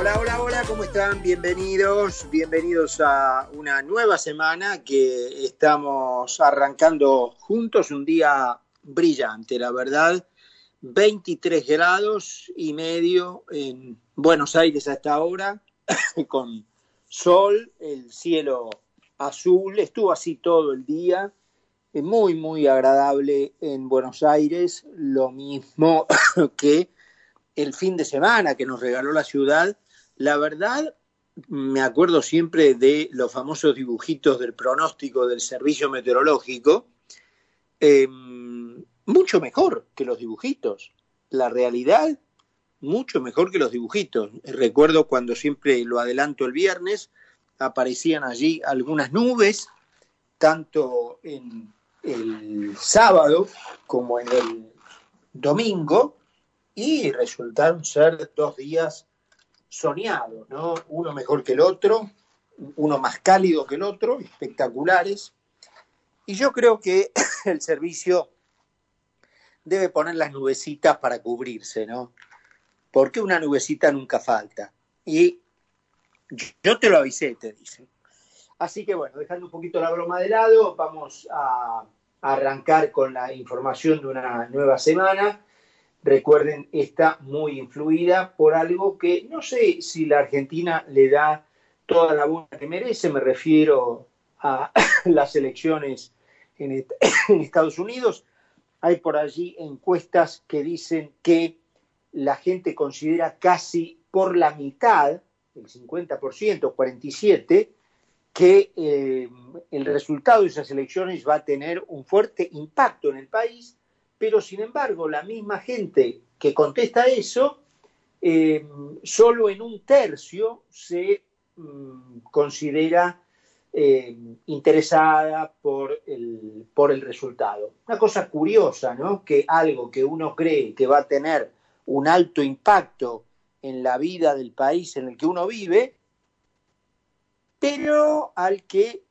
Hola, hola, hola, ¿cómo están? Bienvenidos, bienvenidos a una nueva semana que estamos arrancando juntos, un día brillante, la verdad. 23 grados y medio en Buenos Aires hasta ahora, con sol, el cielo azul, estuvo así todo el día, muy, muy agradable en Buenos Aires, lo mismo que el fin de semana que nos regaló la ciudad. La verdad, me acuerdo siempre de los famosos dibujitos del pronóstico del servicio meteorológico, eh, mucho mejor que los dibujitos. La realidad, mucho mejor que los dibujitos. Recuerdo cuando siempre lo adelanto el viernes, aparecían allí algunas nubes, tanto en el sábado como en el domingo, y resultaron ser dos días soñados, ¿no? Uno mejor que el otro, uno más cálido que el otro, espectaculares. Y yo creo que el servicio debe poner las nubecitas para cubrirse, ¿no? Porque una nubecita nunca falta. Y yo te lo avisé, te dicen. Así que bueno, dejando un poquito la broma de lado, vamos a arrancar con la información de una nueva semana. Recuerden, está muy influida por algo que no sé si la Argentina le da toda la buena que merece, me refiero a las elecciones en, Estados Unidos. Hay por allí encuestas que dicen que la gente considera casi por la mitad, el 50%, 47%, que eh, el resultado de esas elecciones va a tener un fuerte impacto en el país pero sin embargo la misma gente que contesta eso, eh, solo en un tercio se mm, considera eh, interesada por el, por el resultado. Una cosa curiosa, ¿no? Que algo que uno cree que va a tener un alto impacto en la vida del país en el que uno vive, pero al que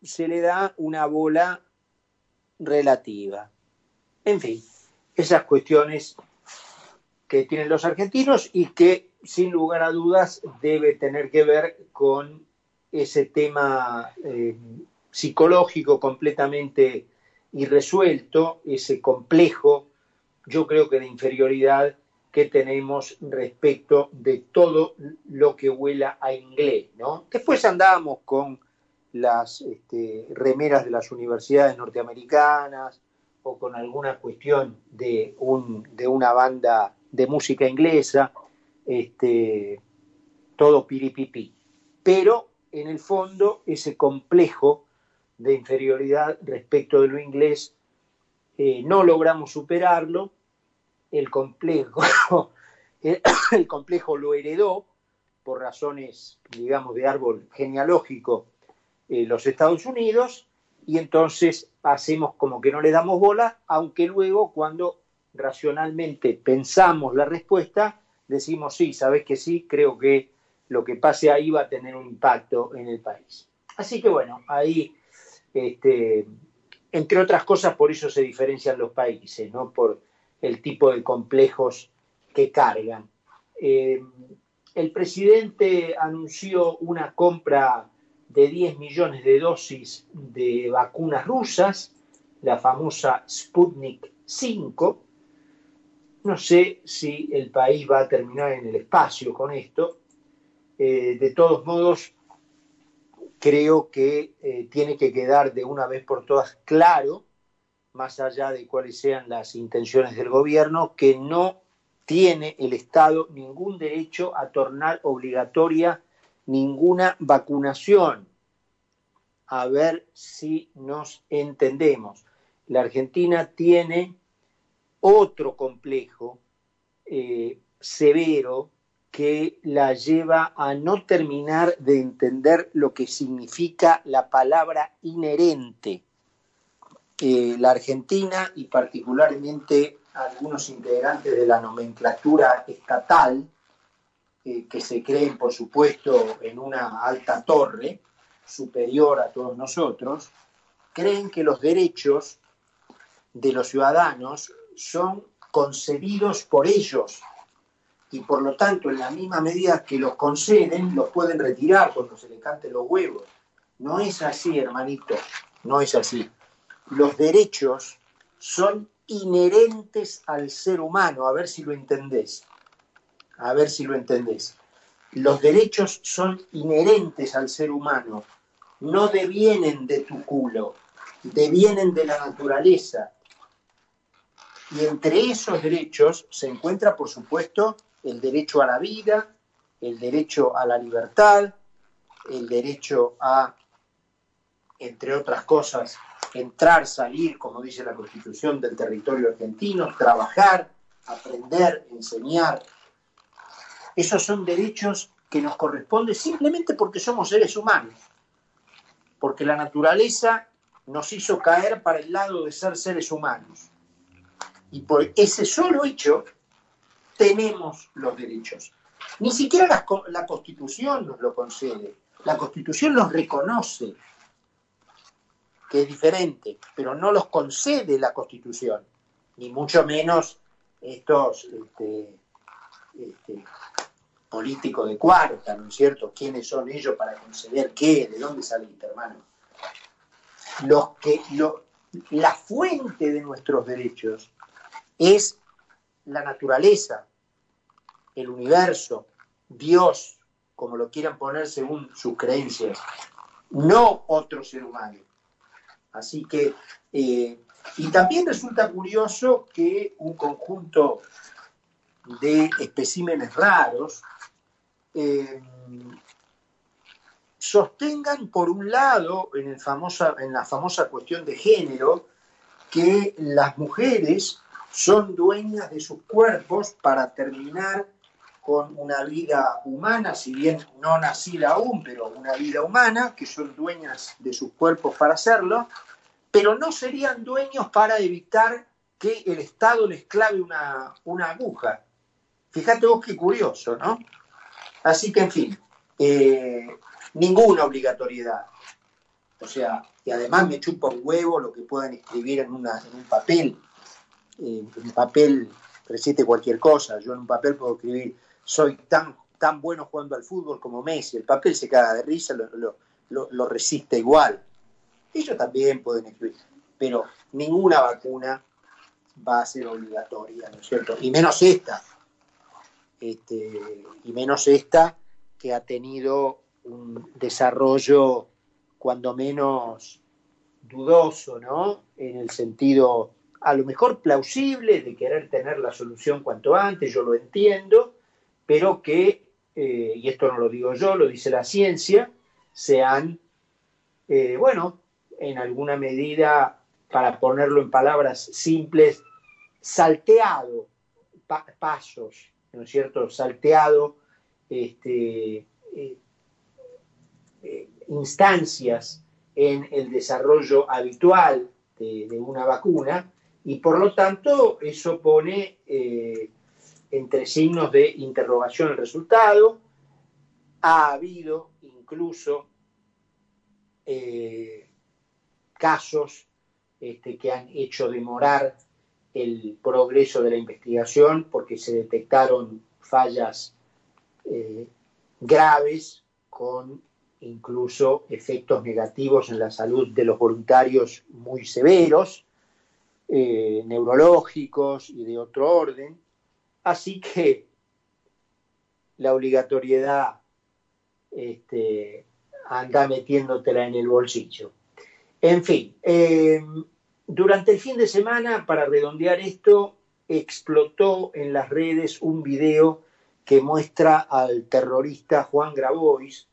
se le da una bola relativa. En fin, esas cuestiones que tienen los argentinos y que sin lugar a dudas debe tener que ver con ese tema eh, psicológico completamente irresuelto, ese complejo, yo creo que de inferioridad que tenemos respecto de todo lo que huela a inglés, ¿no? Después andábamos con las este, remeras de las universidades norteamericanas, o con alguna cuestión de, un, de una banda de música inglesa, este, todo piripipi. Pero en el fondo ese complejo de inferioridad respecto de lo inglés eh, no logramos superarlo, el complejo, el, complejo lo heredó por razones, digamos, de árbol genealógico eh, los Estados Unidos y entonces hacemos como que no le damos bola, aunque luego cuando racionalmente pensamos la respuesta, decimos sí, sabes que sí, creo que lo que pase ahí va a tener un impacto en el país. Así que bueno, ahí, este, entre otras cosas, por eso se diferencian los países, ¿no? Por el tipo de complejos que cargan. Eh, el presidente anunció una compra de 10 millones de dosis de vacunas rusas, la famosa Sputnik 5. No sé si el país va a terminar en el espacio con esto. Eh, de todos modos, creo que eh, tiene que quedar de una vez por todas claro, más allá de cuáles sean las intenciones del gobierno, que no tiene el Estado ningún derecho a tornar obligatoria ninguna vacunación. A ver si nos entendemos. La Argentina tiene otro complejo eh, severo que la lleva a no terminar de entender lo que significa la palabra inherente. Eh, la Argentina y particularmente algunos integrantes de la nomenclatura estatal que se creen, por supuesto, en una alta torre superior a todos nosotros, creen que los derechos de los ciudadanos son concedidos por ellos y por lo tanto en la misma medida que los conceden, los pueden retirar cuando se le canten los huevos. No es así, hermanito, no es así. Los derechos son inherentes al ser humano, a ver si lo entendés. A ver si lo entendés. Los derechos son inherentes al ser humano, no devienen de tu culo, devienen de la naturaleza. Y entre esos derechos se encuentra, por supuesto, el derecho a la vida, el derecho a la libertad, el derecho a, entre otras cosas, entrar, salir, como dice la Constitución, del territorio argentino, trabajar, aprender, enseñar. Esos son derechos que nos corresponden simplemente porque somos seres humanos, porque la naturaleza nos hizo caer para el lado de ser seres humanos. Y por ese solo hecho tenemos los derechos. Ni siquiera la, la Constitución nos lo concede. La Constitución los reconoce, que es diferente, pero no los concede la Constitución, ni mucho menos estos este, este, políticos de cuarta, ¿no es cierto? ¿Quiénes son ellos para conceder qué? ¿De dónde saliste, hermano? Los que, lo, la fuente de nuestros derechos es la naturaleza, el universo, Dios, como lo quieran poner según sus creencias, no otro ser humano. Así que, eh, y también resulta curioso que un conjunto de especímenes raros eh, sostengan, por un lado, en, el famosa, en la famosa cuestión de género, que las mujeres son dueñas de sus cuerpos para terminar con una vida humana, si bien no nacida aún, pero una vida humana, que son dueñas de sus cuerpos para hacerlo, pero no serían dueños para evitar que el Estado les clave una, una aguja. Fíjate vos qué curioso, ¿no? Así que, en fin, eh, ninguna obligatoriedad. O sea, y además me chupa un huevo lo que puedan escribir en, una, un papel en un papel resiste cualquier cosa. Yo en un papel puedo escribir, soy tan, tan bueno jugando al fútbol como Messi. El papel se caga de risa, lo, lo, resiste igual. Ellos también pueden escribir, pero ninguna vacuna va a ser obligatoria, ¿no es cierto? Y menos esta. Este, y menos esta que ha tenido un desarrollo cuando menos dudoso, ¿no? En el sentido a lo mejor plausible de querer tener la solución cuanto antes, yo lo entiendo, pero que, eh, y esto no lo digo yo, lo dice la ciencia, se han, eh, bueno, en alguna medida, para ponerlo en palabras simples, salteado pasos, ¿no es cierto? Salteado este, eh, instancias en el desarrollo habitual de, una vacuna y por lo tanto eso pone eh, entre signos de interrogación el resultado. Ha habido incluso eh, casos este, que han hecho demorar el progreso de la investigación porque se detectaron fallas eh, graves con incluso efectos negativos en la salud de los voluntarios muy severos eh, neurológicos y de otro orden. Así que la obligatoriedad este, anda metiéndotela en el bolsillo. En fin, eh, durante el fin de semana, para redondear esto, explotó en las redes un video que muestra al terrorista Juan Grabois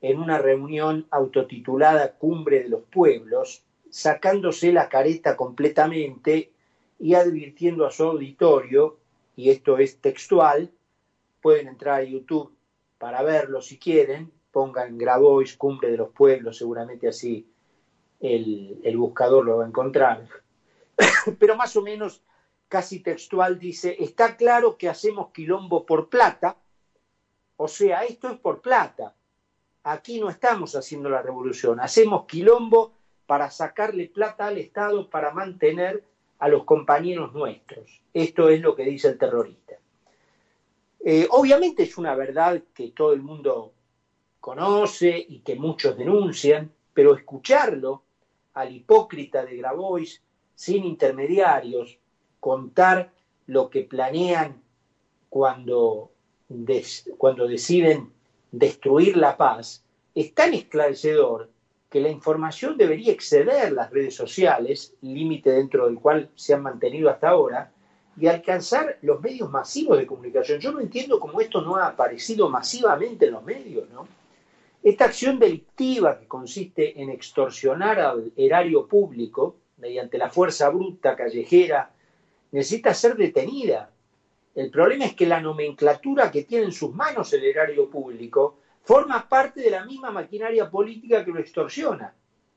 en una reunión autotitulada Cumbre de los Pueblos, sacándose la careta completamente y advirtiendo a su auditorio, y esto es textual, pueden entrar a YouTube para verlo si quieren, pongan Grabois, Cumbre de los Pueblos, seguramente así el, buscador lo va a encontrar. Pero más o menos casi textual dice, está claro que hacemos quilombo por plata, o sea, esto es por plata. Aquí no estamos haciendo la revolución, hacemos quilombo para sacarle plata al Estado para mantener a los compañeros nuestros. Esto es lo que dice el terrorista. Eh, obviamente es una verdad que todo el mundo conoce y que muchos denuncian, pero escucharlo al hipócrita de Grabois sin intermediarios, contar lo que planean cuando, cuando deciden destruir la paz, es tan esclarecedor que la información debería exceder las redes sociales, límite dentro del cual se han mantenido hasta ahora, y alcanzar los medios masivos de comunicación. Yo no entiendo cómo esto no ha aparecido masivamente en los medios, ¿no? Esta acción delictiva que consiste en extorsionar al erario público mediante la fuerza bruta callejera necesita ser detenida. El problema es que la nomenclatura que tiene en sus manos el erario público forma parte de la misma maquinaria política que lo extorsiona.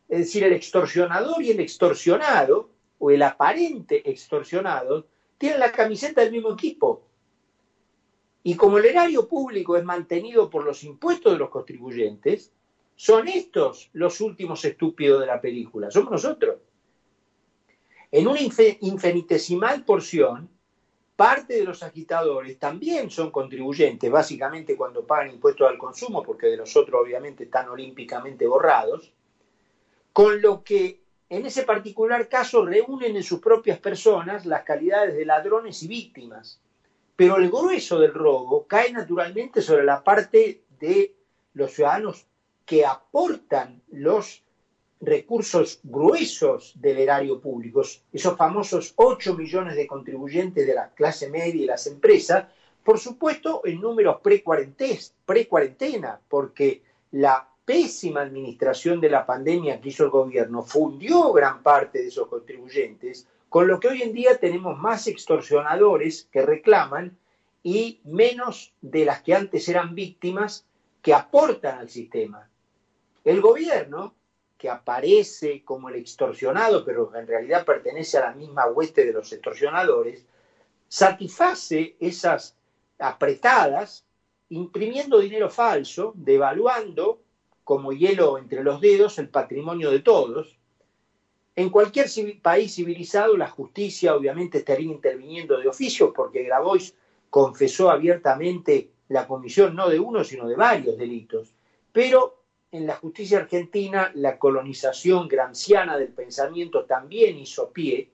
Es decir, el extorsionador y el extorsionado, o el aparente extorsionado, tienen la camiseta del mismo equipo. Y como el erario público es mantenido por los impuestos de los contribuyentes, son estos los últimos estúpidos de la película, somos nosotros. En una infinitesimal porción, parte de los agitadores también son contribuyentes, básicamente cuando pagan impuestos al consumo, porque de los otros obviamente están olímpicamente borrados, con lo que en ese particular caso reúnen en sus propias personas las calidades de ladrones y víctimas. Pero el grueso del robo cae naturalmente sobre la parte de los ciudadanos que aportan los recursos gruesos del erario público, esos famosos 8 millones de contribuyentes de la clase media y las empresas, por supuesto en números pre-cuarentena, porque la pésima administración de la pandemia que hizo el gobierno fundió gran parte de esos contribuyentes, con lo que hoy en día tenemos más extorsionadores que reclaman y menos de las que antes eran víctimas que aportan al sistema. El gobierno, que aparece como el extorsionado, pero en realidad pertenece a la misma hueste de los extorsionadores, satisface esas apretadas imprimiendo dinero falso, devaluando como hielo entre los dedos el patrimonio de todos. En cualquier país civilizado la justicia obviamente estaría interviniendo de oficio porque Grabois confesó abiertamente la comisión no de uno sino de varios delitos. Pero en la justicia argentina la colonización granciana del pensamiento también hizo pie,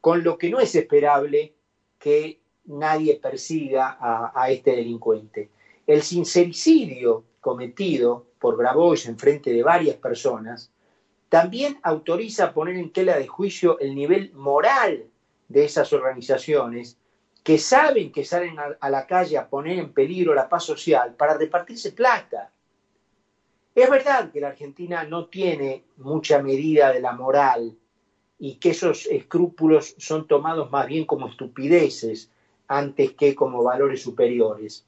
con lo que no es esperable que nadie persiga a, a este delincuente. El sincericidio cometido por Grabois en frente de varias personas, también autoriza poner en tela de juicio el nivel moral de esas organizaciones que saben que salen a, la calle a poner en peligro la paz social para repartirse plata. Es verdad que la Argentina no tiene mucha medida de la moral y que esos escrúpulos son tomados más bien como estupideces antes que como valores superiores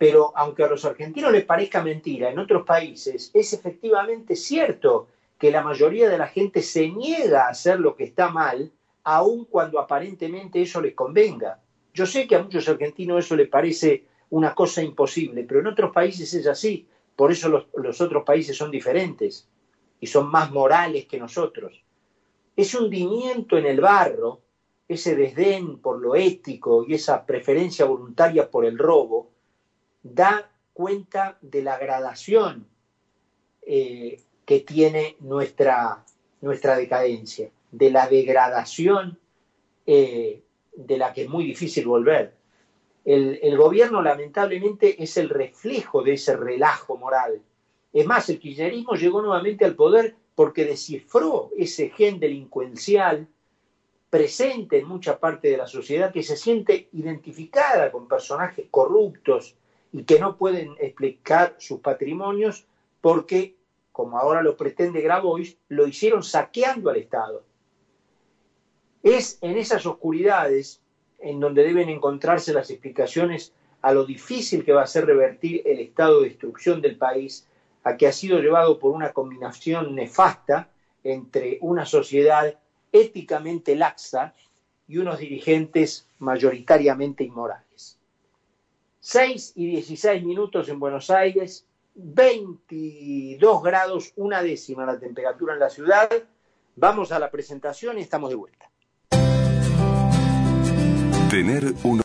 pero aunque a los argentinos les parezca mentira, en otros países es efectivamente cierto que la mayoría de la gente se niega a hacer lo que está mal, aun cuando aparentemente eso les convenga. Yo sé que a muchos argentinos eso les parece una cosa imposible, pero en otros países es así. Por eso los, otros países son diferentes y son más morales que nosotros. Ese hundimiento en el barro, ese desdén por lo ético y esa preferencia voluntaria por el robo, da cuenta de la gradación eh, que tiene nuestra, nuestra decadencia, de la degradación eh, de la que es muy difícil volver. El, el, gobierno lamentablemente es el reflejo de ese relajo moral. Es más, el kirchnerismo llegó nuevamente al poder porque descifró ese gen delincuencial presente en mucha parte de la sociedad que se siente identificada con personajes corruptos, y que no pueden explicar sus patrimonios porque, como ahora lo pretende Grabois, lo hicieron saqueando al Estado. Es en esas oscuridades en donde deben encontrarse las explicaciones a lo difícil que va a ser revertir el estado de destrucción del país, a que ha sido llevado por una combinación nefasta entre una sociedad éticamente laxa y unos dirigentes mayoritariamente inmorales. 6 y 16 minutos en Buenos Aires, 22 grados, una décima la temperatura en la ciudad. Vamos a la presentación y estamos de vuelta. Tener un